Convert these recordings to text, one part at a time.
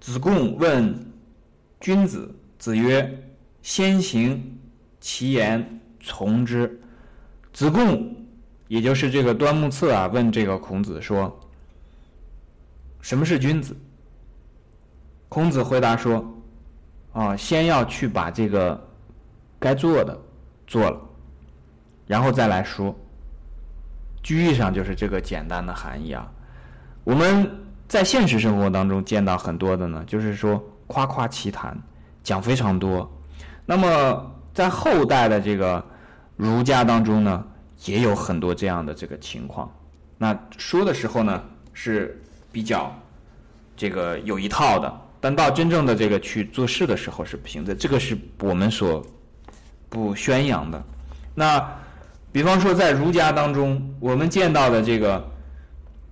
子贡问君子，子曰：“先行其言，从之。”子贡，也就是这个端木赐啊，问这个孔子说：“什么是君子？”孔子回答说：“啊，先要去把这个该做的做了，然后再来说。句意上就是这个简单的含义啊。我们在现实生活当中见到很多的呢，就是说夸夸其谈，讲非常多。那么在后代的这个儒家当中呢，也有很多这样的这个情况。那说的时候呢，是比较这个有一套的。”但到真正的这个去做事的时候是不行的，这个是我们所不宣扬的。那比方说在儒家当中，我们见到的这个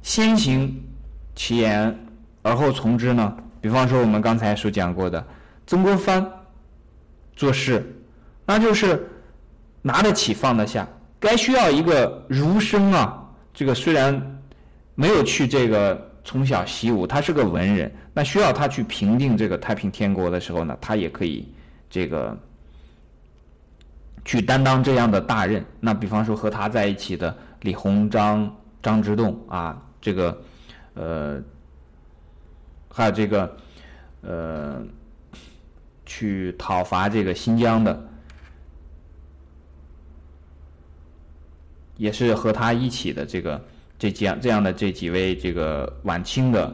先行其言而后从之呢？比方说我们刚才所讲过的曾国藩做事，那就是拿得起放得下。该需要一个儒生啊，这个虽然没有去这个。从小习武，他是个文人，那需要他去平定这个太平天国的时候呢，他也可以这个去担当这样的大任。那比方说和他在一起的李鸿章、张之洞啊，这个呃，还有这个呃，去讨伐这个新疆的，也是和他一起的这个。这几样这样的这几位这个晚清的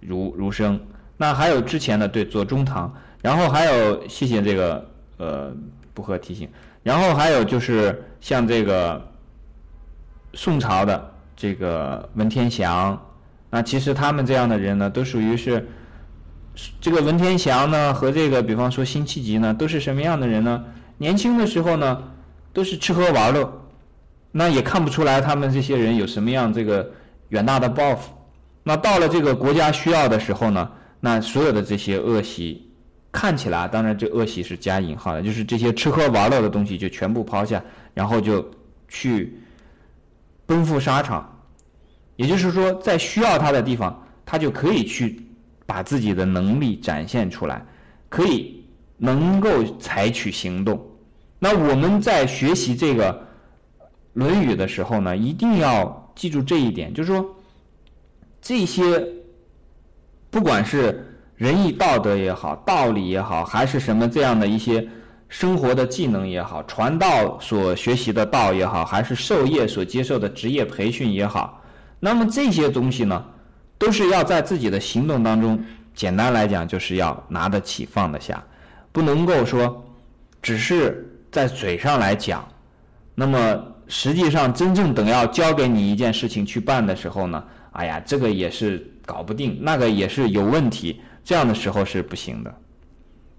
儒儒生，那还有之前的对左宗棠，然后还有谢谢这个呃不合提醒，然后还有就是像这个宋朝的这个文天祥，那其实他们这样的人呢，都属于是这个文天祥呢和这个比方说辛弃疾呢，都是什么样的人呢？年轻的时候呢，都是吃喝玩乐。那也看不出来他们这些人有什么样这个远大的抱负。那到了这个国家需要的时候呢，那所有的这些恶习，看起来当然这恶习是加引号的，就是这些吃喝玩乐的东西就全部抛下，然后就去奔赴沙场。也就是说，在需要他的地方，他就可以去把自己的能力展现出来，可以能够采取行动。那我们在学习这个。《论语》的时候呢，一定要记住这一点，就是说，这些不管是仁义道德也好，道理也好，还是什么这样的一些生活的技能也好，传道所学习的道也好，还是授业所接受的职业培训也好，那么这些东西呢，都是要在自己的行动当中，简单来讲，就是要拿得起放得下，不能够说只是在嘴上来讲，那么。实际上，真正等要交给你一件事情去办的时候呢，哎呀，这个也是搞不定，那个也是有问题，这样的时候是不行的。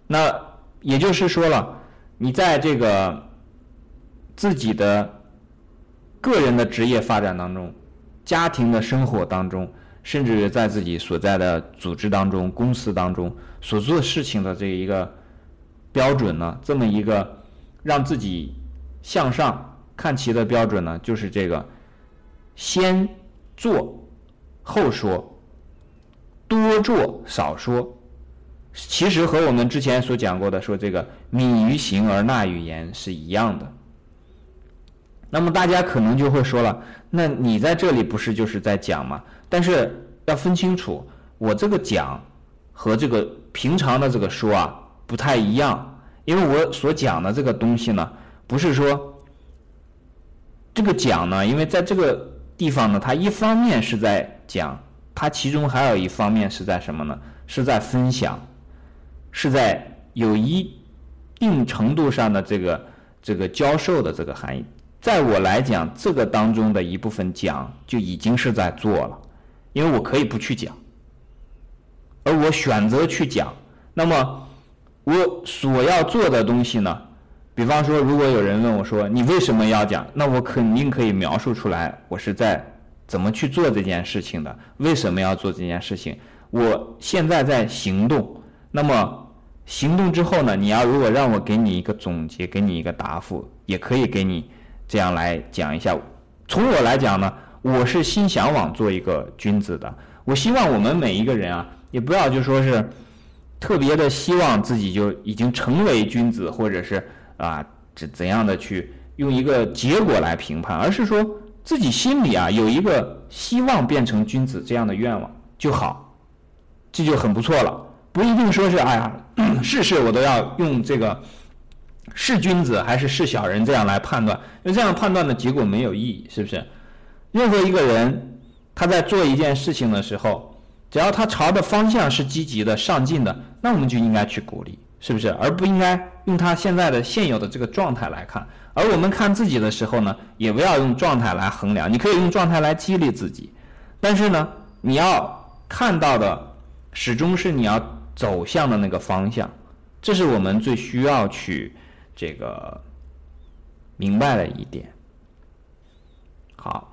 那也就是说了，你在这个自己的个人的职业发展当中、家庭的生活当中，甚至在自己所在的组织当中、公司当中所做事情的这一个标准呢，这么一个让自己向上。看齐的标准呢，就是这个：先做后说，多做少说。其实和我们之前所讲过的说这个“敏于行而纳于言”是一样的。那么大家可能就会说了，那你在这里不是就是在讲吗？但是要分清楚，我这个讲和这个平常的这个说啊不太一样，因为我所讲的这个东西呢，不是说。这个讲呢，因为在这个地方呢，它一方面是在讲，它其中还有一方面是在什么呢？是在分享，是在有一定程度上的这个这个教授的这个含义。在我来讲，这个当中的一部分讲就已经是在做了，因为我可以不去讲，而我选择去讲，那么我所要做的东西呢？比方说，如果有人问我说：“你为什么要讲？”那我肯定可以描述出来，我是在怎么去做这件事情的，为什么要做这件事情？我现在在行动。那么行动之后呢？你要如果让我给你一个总结，给你一个答复，也可以给你这样来讲一下。从我来讲呢，我是心向往做一个君子的。我希望我们每一个人啊，也不要就说是，特别的希望自己就已经成为君子，或者是啊怎怎样的去用一个结果来评判，而是说自己心里啊有一个希望变成君子这样的愿望就好，这就很不错了。不一定说是哎呀，事事我都要用这个是君子还是是小人这样来判断，因为这样判断的结果没有意义，是不是？任何一个人他在做一件事情的时候，只要他朝的方向是积极的、上进的，那我们就应该去鼓励，是不是？而不应该用他现在的现有的这个状态来看。而我们看自己的时候呢，也不要用状态来衡量，你可以用状态来激励自己，但是呢，你要看到的始终是你要。走向的那个方向，这是我们最需要去这个明白了一点。好。